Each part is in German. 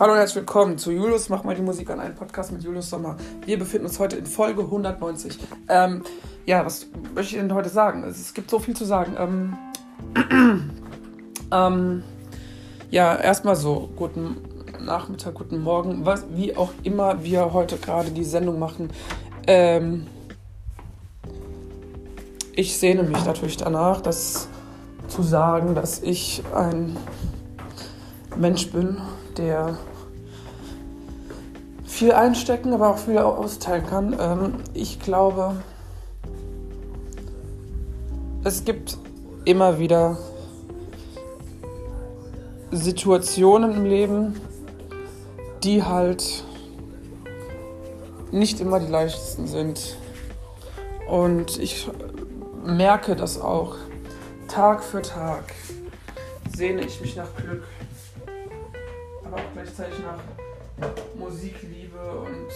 Hallo und herzlich willkommen zu Julius Mach mal die Musik an, einem Podcast mit Julius Sommer. Wir befinden uns heute in Folge 190. Ähm, ja, was möchte ich denn heute sagen? Es, es gibt so viel zu sagen. Ähm, ähm, ja, erstmal so, guten Nachmittag, guten Morgen, was, wie auch immer wir heute gerade die Sendung machen. Ähm, ich sehne mich natürlich danach, das zu sagen, dass ich ein Mensch bin, der viel einstecken, aber auch viel austeilen kann. Ähm, ich glaube, es gibt immer wieder Situationen im Leben, die halt nicht immer die leichtesten sind. Und ich merke das auch. Tag für Tag sehne ich mich nach Glück, aber auch gleichzeitig nach Musikliebe und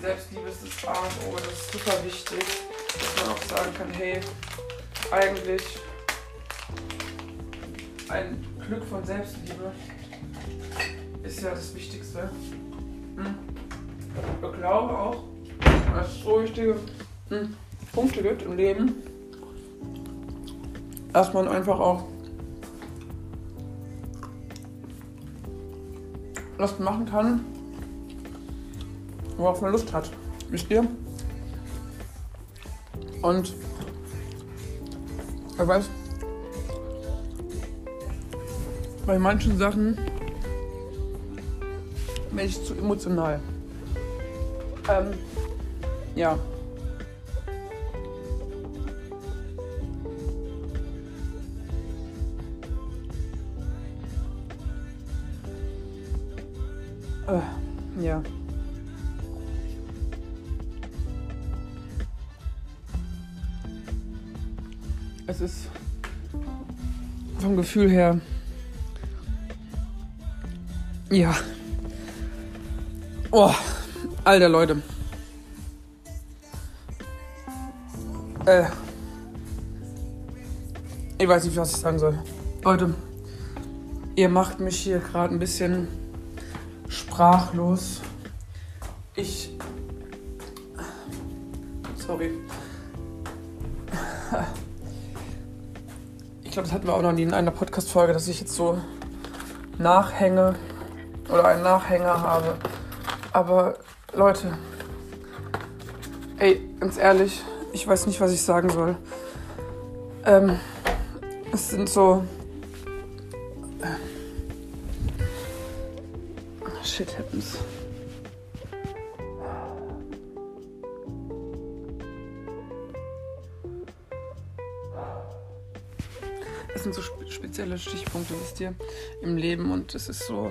Selbstliebe ist das A und O. Das ist super wichtig, dass man auch sagen kann, hey, eigentlich ein Glück von Selbstliebe ist ja das Wichtigste. Hm. Ich glaube auch, dass es so wichtige hm, Punkte gibt im Leben, dass man einfach auch was machen kann, worauf man Lust hat. Wisst ihr? Und ich weiß, bei manchen Sachen bin ich zu emotional. Ähm, ja. Gefühl her. Ja. Oh, alter Leute. Äh. Ich weiß nicht, was ich sagen soll. Leute, ihr macht mich hier gerade ein bisschen sprachlos. Ich. Sorry. Ich glaube, das hatten wir auch noch nie in einer Podcast-Folge, dass ich jetzt so nachhänge oder einen Nachhänger habe. Aber Leute, ey, ganz ehrlich, ich weiß nicht, was ich sagen soll. Ähm, es sind so. Shit happens. Spezielle Stichpunkte, wisst ihr, im Leben und es ist so.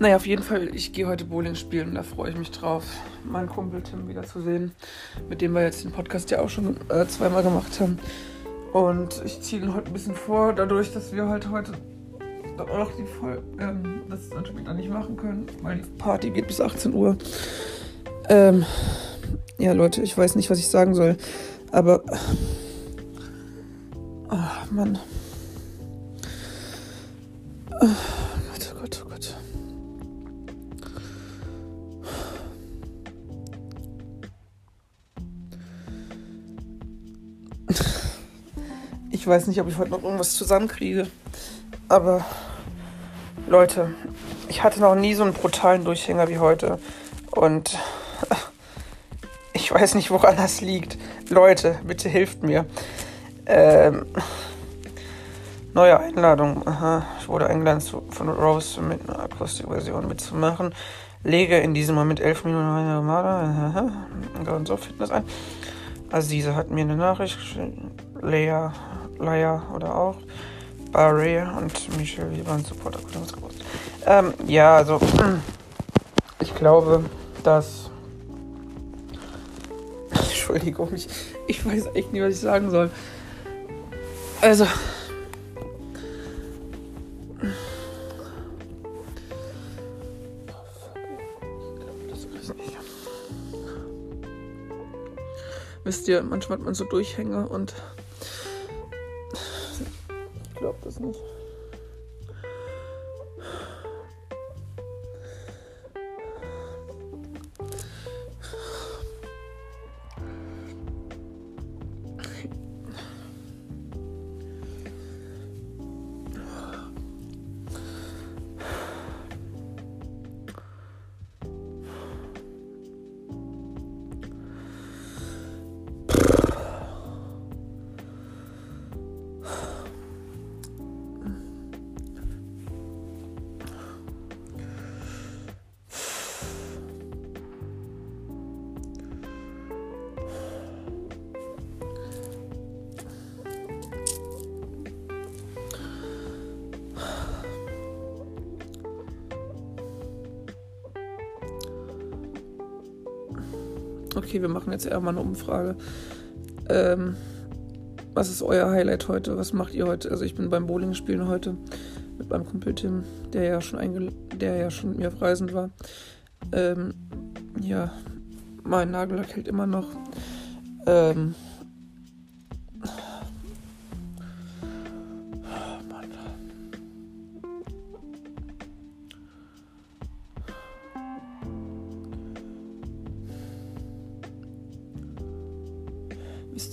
Naja, auf jeden Fall, ich gehe heute Bowling spielen und da freue ich mich drauf, meinen Kumpel Tim wiederzusehen, mit dem wir jetzt den Podcast ja auch schon äh, zweimal gemacht haben. Und ich ziehe ihn heute ein bisschen vor, dadurch, dass wir halt heute auch noch die Voll ähm, das dann später nicht machen können, weil die Party geht bis 18 Uhr. Ähm, ja, Leute, ich weiß nicht, was ich sagen soll, aber. Ach, Mann. Oh weiß nicht, ob ich heute noch irgendwas zusammenkriege. Aber Leute, ich hatte noch nie so einen brutalen Durchhänger wie heute. Und ich weiß nicht, woran das liegt. Leute, bitte hilft mir. Ähm, neue Einladung. Aha. Ich wurde eingeladen von Rose mit einer Akustikversion mitzumachen. Lege in diesem Moment elf Minuten eine und so Fitness ein. Azize hat mir eine Nachricht geschrieben. Lea, Leia oder auch. Barry und Michelle, die waren Supporter. Ähm, ja, also ich glaube, dass. Entschuldigung, ich, ich weiß echt nicht, was ich sagen soll. Also. Wisst ihr, manchmal hat man so Durchhänge und ich Okay, wir machen jetzt eher mal eine Umfrage. Ähm, was ist euer Highlight heute? Was macht ihr heute? Also ich bin beim Bowling spielen heute mit meinem Kumpel Tim, der ja schon einge der ja schon mit mir auf Reisen war. Ähm, ja, mein Nagellack hält immer noch. Ähm,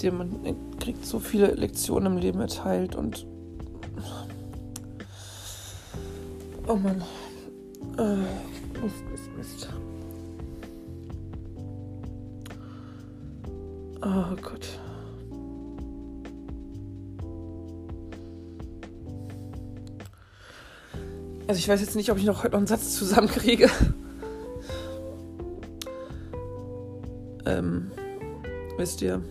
ihr, man kriegt so viele Lektionen im Leben erteilt und. Oh Mann. Äh, Mist, Mist, Mist. Oh Gott. Also ich weiß jetzt nicht, ob ich noch heute noch einen Satz zusammenkriege. ähm, wisst ihr.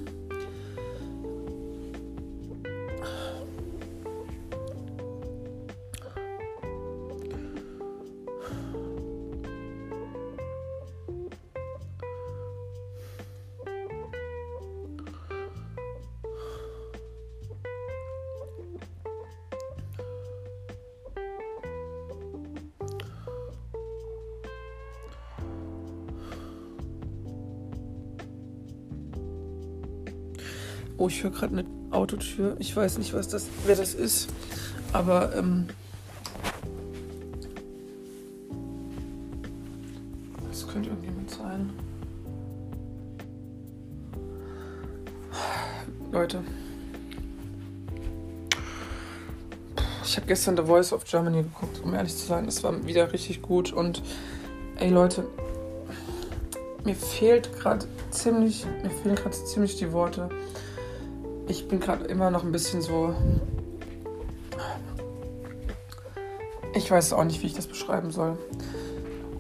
Oh, ich höre gerade eine Autotür. Ich weiß nicht, was das, wer das ist. Aber ähm, das könnte irgendjemand sein. Leute. Ich habe gestern The Voice of Germany geguckt, um ehrlich zu sein. Das war wieder richtig gut. Und ey Leute, mir fehlt gerade ziemlich, mir fehlen gerade ziemlich die Worte ich bin gerade immer noch ein bisschen so. Ich weiß auch nicht, wie ich das beschreiben soll.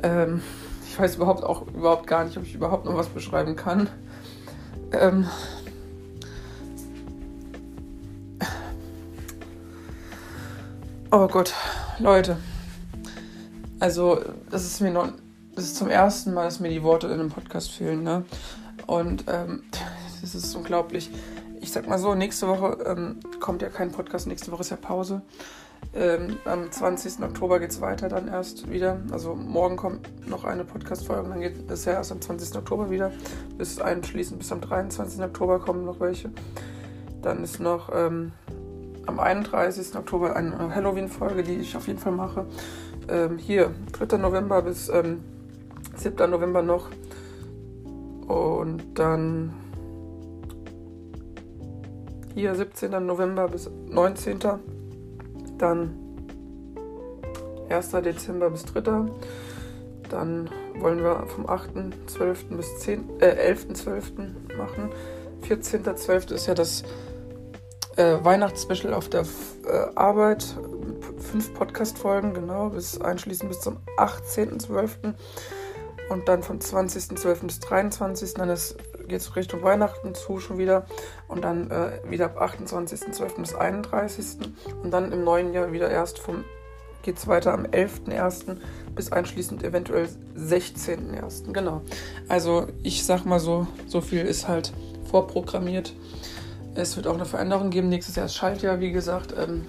Ähm, ich weiß überhaupt auch überhaupt gar nicht, ob ich überhaupt noch was beschreiben kann. Ähm, oh Gott, Leute. Also, das ist mir noch. Das ist zum ersten Mal, dass mir die Worte in einem Podcast fehlen, ne? Und ähm, das ist unglaublich ich sag mal so, nächste Woche ähm, kommt ja kein Podcast, nächste Woche ist ja Pause. Ähm, am 20. Oktober geht es weiter dann erst wieder. Also morgen kommt noch eine Podcast-Folge und dann geht es ja erst am 20. Oktober wieder. Bis einschließend bis am 23. Oktober kommen noch welche. Dann ist noch ähm, am 31. Oktober eine Halloween-Folge, die ich auf jeden Fall mache. Ähm, hier, 3. November bis 7. Ähm, November noch. Und dann hier 17. November bis 19. Dann 1. Dezember bis 3. Dann wollen wir vom 8.12. bis 10, äh, 11.12. machen. 14.12. ist ja das äh, Weihnachtsspecial auf der äh, Arbeit. Fünf Podcast-Folgen, genau, bis einschließend bis zum 18.12. Und dann vom 20.12. bis 23. Dann geht es Richtung Weihnachten zu schon wieder. Und dann äh, wieder ab 28.12. bis 31. Und dann im neuen Jahr wieder erst vom geht es weiter am 11.01. bis einschließend eventuell 16.01. Genau. Also ich sag mal so, so viel ist halt vorprogrammiert. Es wird auch eine Veränderung geben. Nächstes Jahr ist Schaltjahr, wie gesagt. Ähm,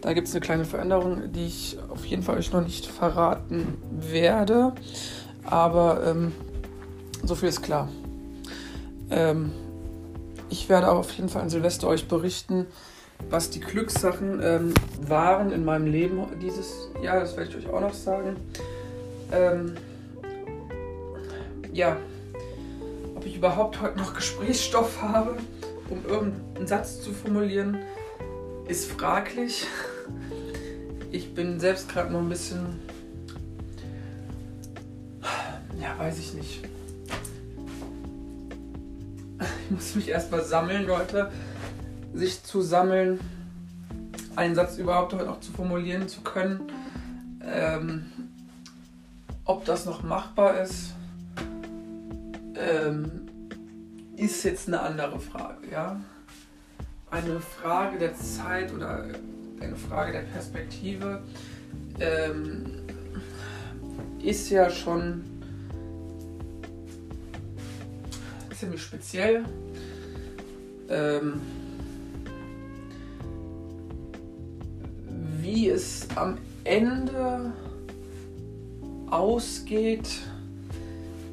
da gibt es eine kleine Veränderung, die ich auf jeden Fall euch noch nicht verraten werde. Aber ähm, so viel ist klar. Ähm, ich werde auch auf jeden Fall an Silvester euch berichten, was die Glückssachen ähm, waren in meinem Leben dieses Jahr. Das werde ich euch auch noch sagen. Ähm, ja, ob ich überhaupt heute noch Gesprächsstoff habe, um irgendeinen Satz zu formulieren, ist fraglich. Ich bin selbst gerade noch ein bisschen, weiß ich nicht. Ich muss mich erstmal sammeln, Leute sich zu sammeln, einen Satz überhaupt heute noch zu formulieren zu können. Ähm, ob das noch machbar ist, ähm, ist jetzt eine andere Frage. Ja? Eine Frage der Zeit oder eine Frage der Perspektive ähm, ist ja schon ziemlich speziell. Ähm, wie es am Ende ausgeht,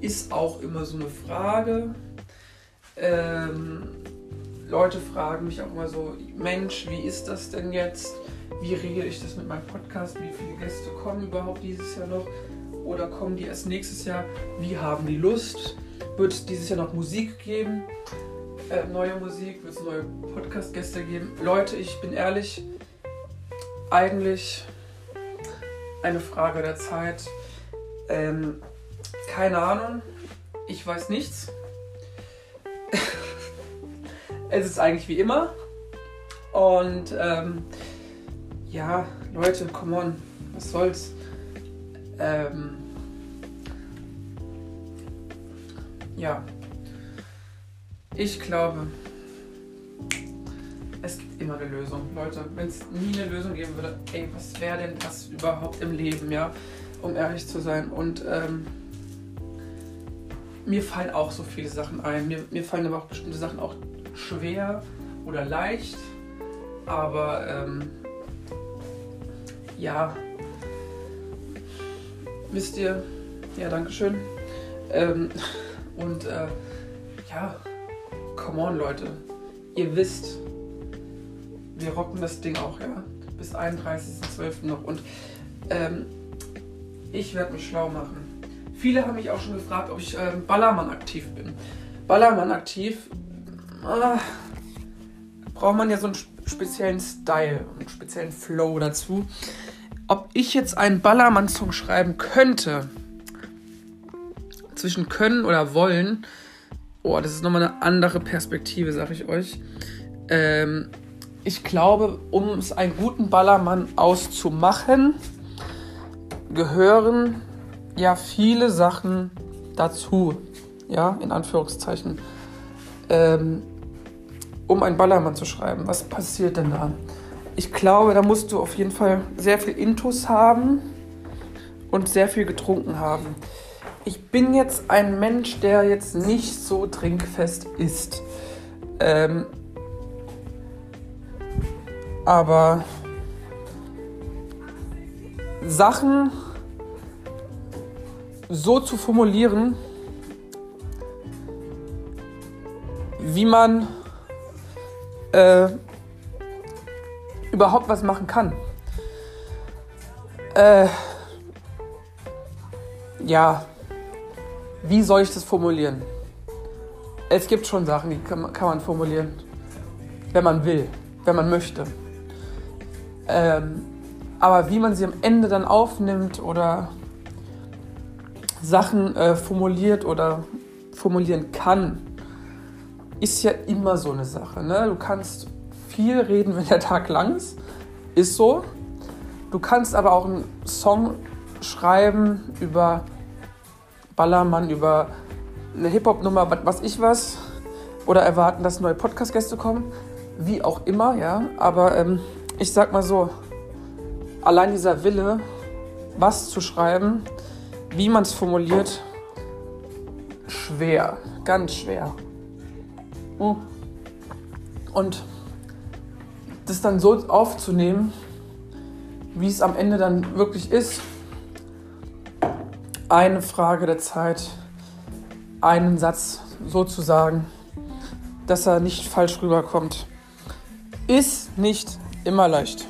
ist auch immer so eine Frage. Ähm, Leute fragen mich auch immer so, Mensch, wie ist das denn jetzt? Wie regel ich das mit meinem Podcast? Wie viele Gäste kommen überhaupt dieses Jahr noch? Oder kommen die erst nächstes Jahr? Wie haben die Lust? Wird es dieses Jahr noch Musik geben? Äh, neue Musik? Wird es neue Podcast-Gäste geben? Leute, ich bin ehrlich, eigentlich eine Frage der Zeit. Ähm, keine Ahnung. Ich weiß nichts. es ist eigentlich wie immer. Und ähm, ja, Leute, come on. Was soll's? Ähm, ja. Ich glaube, es gibt immer eine Lösung, Leute. Wenn es nie eine Lösung geben würde, ey, was wäre denn das überhaupt im Leben, ja? Um ehrlich zu sein. Und ähm, mir fallen auch so viele Sachen ein. Mir, mir fallen aber auch bestimmte Sachen auch schwer oder leicht. Aber ähm, ja, wisst ihr, ja, Dankeschön. Ähm, und äh, ja, come on, Leute. Ihr wisst, wir rocken das Ding auch, ja. Bis 31.12. noch. Und ähm, ich werde mich schlau machen. Viele haben mich auch schon gefragt, ob ich ähm, Ballermann aktiv bin. Ballermann aktiv, äh, braucht man ja so einen speziellen Style, einen speziellen Flow dazu. Ob ich jetzt einen Ballermann-Song schreiben könnte, zwischen können oder wollen, oh, das ist nochmal eine andere Perspektive, sag ich euch. Ähm, ich glaube, um es einen guten Ballermann auszumachen, gehören ja viele Sachen dazu. Ja, in Anführungszeichen. Ähm, um einen Ballermann zu schreiben. Was passiert denn da? Ich glaube, da musst du auf jeden Fall sehr viel Intus haben und sehr viel getrunken haben. Ich bin jetzt ein Mensch, der jetzt nicht so trinkfest ist. Ähm, aber Sachen so zu formulieren, wie man äh, überhaupt was machen kann. Äh, ja, wie soll ich das formulieren? Es gibt schon Sachen, die kann, kann man formulieren, wenn man will, wenn man möchte. Ähm, aber wie man sie am Ende dann aufnimmt oder Sachen äh, formuliert oder formulieren kann, ist ja immer so eine Sache. Ne? Du kannst viel reden, wenn der Tag lang ist. Ist so. Du kannst aber auch einen Song schreiben über Ballermann, über eine Hip-Hop-Nummer, was ich was. Oder erwarten, dass neue Podcast-Gäste kommen. Wie auch immer, ja. Aber ähm, ich sag mal so, allein dieser Wille, was zu schreiben, wie man es formuliert, schwer, ganz schwer. Hm. Und das dann so aufzunehmen, wie es am Ende dann wirklich ist, eine Frage der Zeit, einen Satz so zu sagen, dass er nicht falsch rüberkommt, ist nicht immer leicht.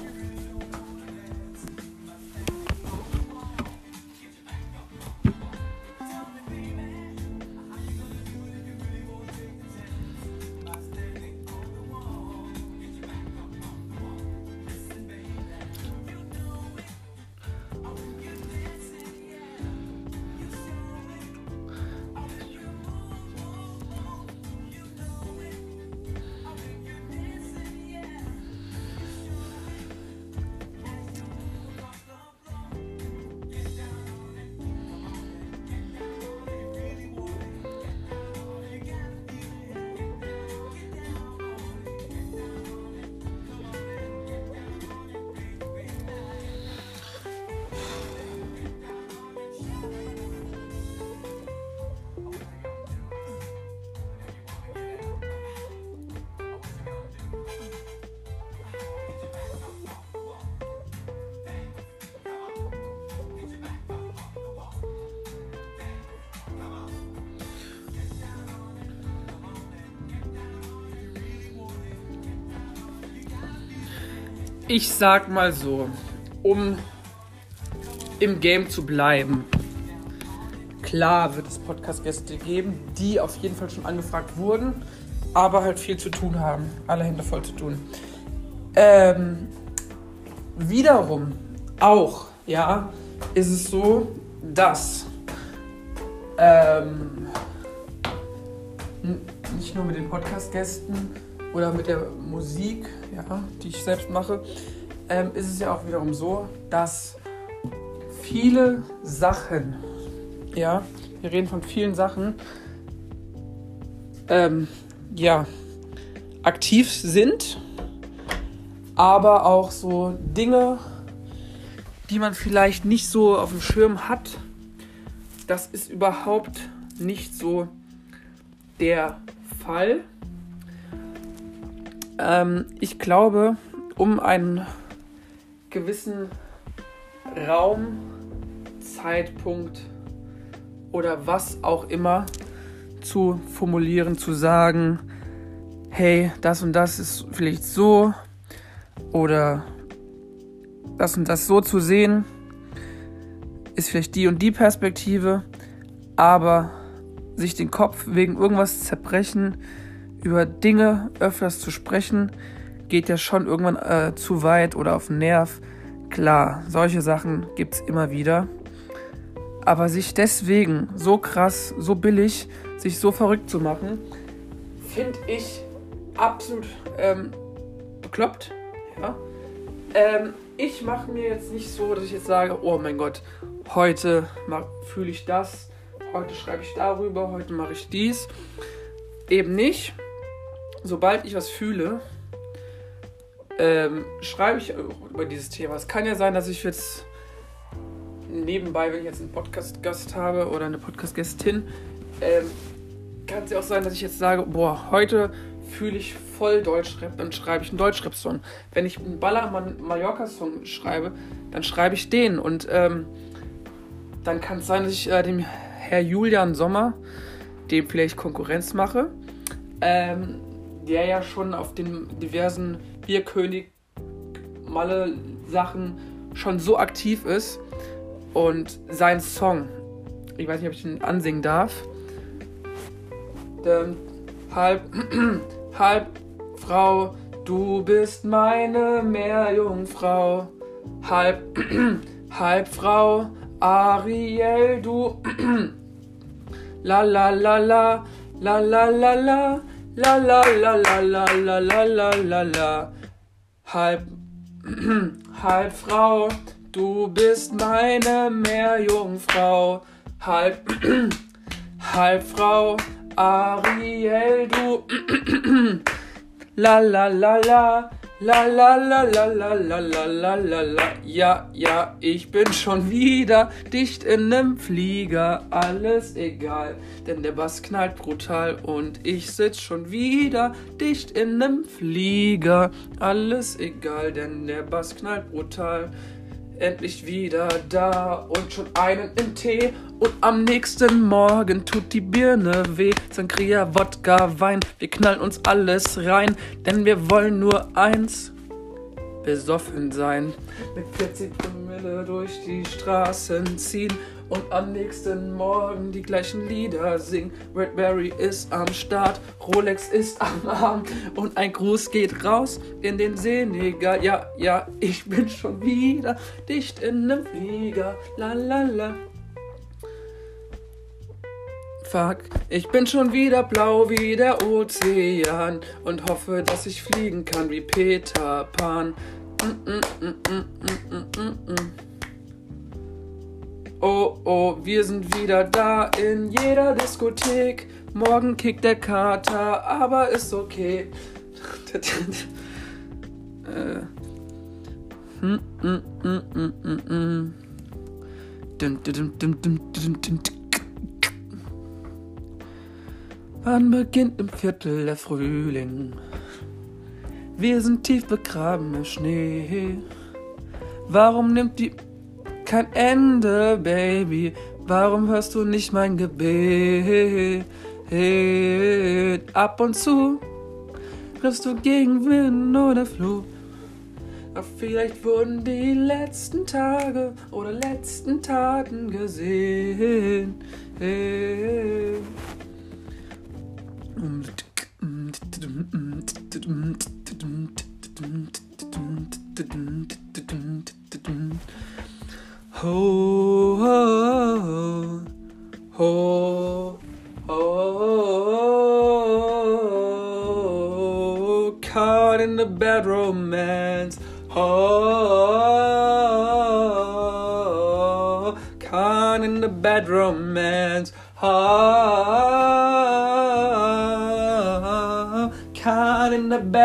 Ich sag mal so, um im Game zu bleiben. Klar wird es Podcast-Gäste geben, die auf jeden Fall schon angefragt wurden, aber halt viel zu tun haben. Alle Hände voll zu tun. Ähm, wiederum auch, ja, ist es so, dass ähm, nicht nur mit den Podcast-Gästen oder mit der Musik, ja, die ich selbst mache, ähm, ist es ja auch wiederum so, dass viele Sachen, ja, wir reden von vielen Sachen, ähm, ja, aktiv sind, aber auch so Dinge, die man vielleicht nicht so auf dem Schirm hat, das ist überhaupt nicht so der Fall. Ähm, ich glaube, um einen gewissen Raum, Zeitpunkt oder was auch immer zu formulieren, zu sagen, hey, das und das ist vielleicht so oder das und das so zu sehen, ist vielleicht die und die Perspektive, aber sich den Kopf wegen irgendwas zerbrechen, über Dinge öfters zu sprechen, geht ja schon irgendwann äh, zu weit oder auf den Nerv. Klar, solche Sachen gibt es immer wieder. Aber sich deswegen so krass, so billig, sich so verrückt zu machen, finde ich absolut ähm, bekloppt. Ja? Ähm, ich mache mir jetzt nicht so, dass ich jetzt sage, oh mein Gott, heute fühle ich das, heute schreibe ich darüber, heute mache ich dies. Eben nicht sobald ich was fühle, ähm, schreibe ich über dieses Thema. Es kann ja sein, dass ich jetzt nebenbei, wenn ich jetzt einen Podcast-Gast habe oder eine Podcast-Gästin, ähm, kann es ja auch sein, dass ich jetzt sage, boah, heute fühle ich voll Deutschrap, dann schreibe ich einen Deutschrap-Song. Wenn ich einen Ballermann-Mallorca-Song schreibe, dann schreibe ich den. Und ähm, dann kann es sein, dass ich äh, dem Herr Julian Sommer, dem vielleicht Konkurrenz mache, ähm, der ja schon auf den diversen Bierkönig Malle Sachen schon so aktiv ist und sein Song, ich weiß nicht, ob ich ihn ansingen darf, ähm, halb, halb Frau, du bist meine Meerjungfrau, halb, halb Frau, Ariel, du, la la la la, la la la la, La la la la la la la la la la. Halb, halb Frau, du bist meine Meerjungfrau. Halb, halb Frau, Ariel, du. La la la la. La la la la la la la la la la. Ja, ja, ich bin schon wieder dicht in nem Flieger. Alles egal, denn der Bass knallt brutal und ich sitz schon wieder dicht in nem Flieger. Alles egal, denn der Bass knallt brutal endlich wieder da. Und schon einen im Tee. Und am nächsten Morgen tut die Birne weh. Sangria, Wodka, Wein, wir knallen uns alles rein, denn wir wollen nur eins, besoffen sein. Mit 40 Promille durch die Straßen ziehen und am nächsten Morgen die gleichen Lieder singen. Redberry ist am Start, Rolex ist am Arm und ein Gruß geht raus in den Senegal. Ja, ja, ich bin schon wieder dicht in nem Flieger. La la la. Fuck, ich bin schon wieder blau wie der Ozean und hoffe, dass ich fliegen kann wie Peter Pan. Oh, oh, wir sind wieder da in jeder Diskothek. Morgen kickt der Kater, aber ist okay. Wann beginnt im Viertel der Frühling? Wir sind tief begraben im Schnee. Warum nimmt die kein Ende, Baby. Warum hörst du nicht mein Gebet? Ab und zu triffst du gegen Wind oder Flug. Doch vielleicht wurden die letzten Tage oder letzten Taten gesehen. Ho, ho, ho, ho, caught in the bad romance. Ho, caught in the bad romance. Ho,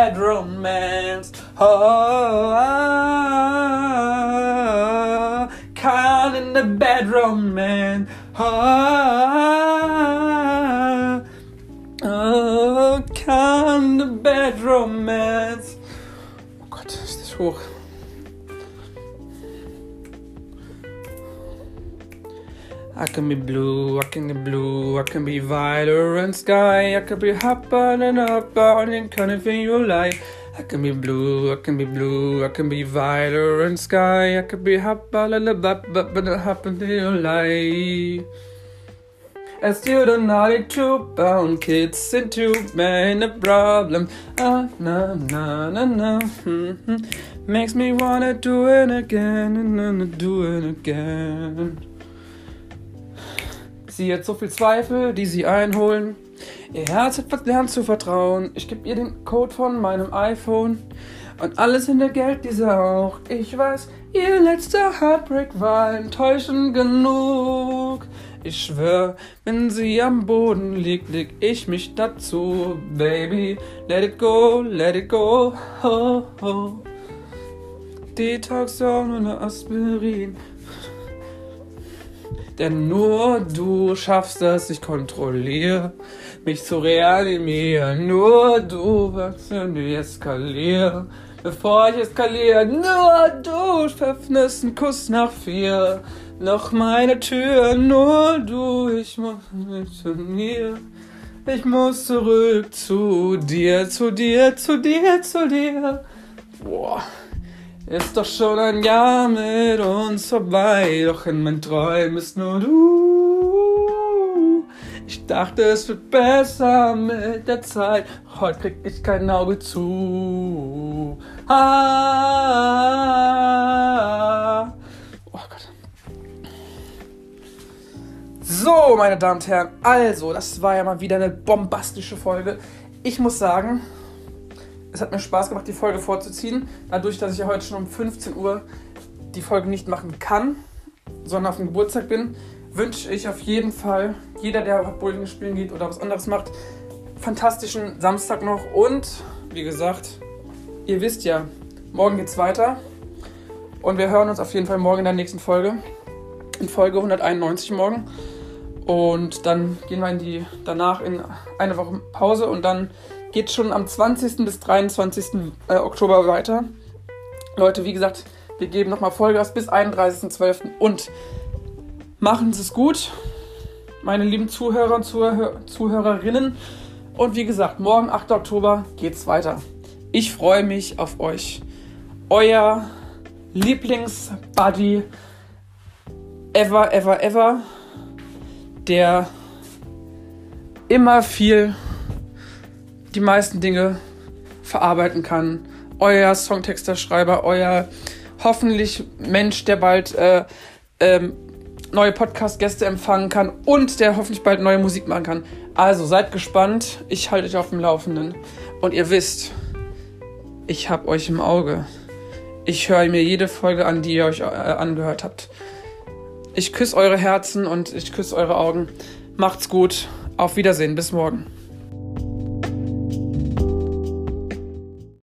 bad romance. Oh, I can be blue, I can be blue, I can be violent sky, I can be hopping and up on and kind of thing you like. I can be blue, I can be blue, I can be violent sky, I can be hopping and up, but it happened to you like. As you the naughty two bound kids into man a problem. Ah, na, na, na, na. hmm Makes me wanna do it again and then do it again. Sie hat so viel Zweifel, die sie einholen. Ihr Herz hat verlernt zu vertrauen. Ich gebe ihr den Code von meinem iPhone. Und alles in der Geld, diese auch. Ich weiß, ihr letzter Heartbreak war enttäuschend genug. Ich schwör, wenn sie am Boden liegt, leg ich mich dazu. Baby, let it go, let it go. Ho, ho. Detox ohne Aspirin. Denn nur du schaffst es, ich kontrolliere mich zu reanimieren. Nur du wirst nie eskalieren. Bevor ich eskaliere, nur du öffnest einen Kuss nach vier. Noch meine Tür, nur du, ich muss mit zu mir. Ich muss zurück zu dir, zu dir, zu dir, zu dir. Boah. Ist doch schon ein Jahr mit uns vorbei, doch in meinen Träumen ist nur du. Ich dachte, es wird besser mit der Zeit, heute krieg ich kein Auge zu. Ah. Oh Gott. So, meine Damen und Herren, also, das war ja mal wieder eine bombastische Folge. Ich muss sagen, es hat mir Spaß gemacht, die Folge vorzuziehen. Dadurch, dass ich ja heute schon um 15 Uhr die Folge nicht machen kann, sondern auf dem Geburtstag bin, wünsche ich auf jeden Fall, jeder, der Bowling spielen geht oder was anderes macht, fantastischen Samstag noch und, wie gesagt, ihr wisst ja, morgen geht's weiter. Und wir hören uns auf jeden Fall morgen in der nächsten Folge. In Folge 191 morgen. Und dann gehen wir in die, danach in eine Woche Pause und dann geht schon am 20. bis 23. Äh, Oktober weiter. Leute, wie gesagt, wir geben nochmal Vollgas bis 31.12. und machen es gut, meine lieben Zuhörer und Zuhör Zuhörerinnen. Und wie gesagt, morgen, 8. Oktober, geht's weiter. Ich freue mich auf euch. Euer Lieblingsbuddy ever, ever, ever, der immer viel die meisten Dinge verarbeiten kann. Euer Songtexter-Schreiber, euer hoffentlich Mensch, der bald äh, ähm, neue Podcast-Gäste empfangen kann und der hoffentlich bald neue Musik machen kann. Also seid gespannt, ich halte euch auf dem Laufenden. Und ihr wisst, ich hab euch im Auge. Ich höre mir jede Folge an, die ihr euch äh, angehört habt. Ich küsse eure Herzen und ich küsse eure Augen. Macht's gut. Auf Wiedersehen. Bis morgen.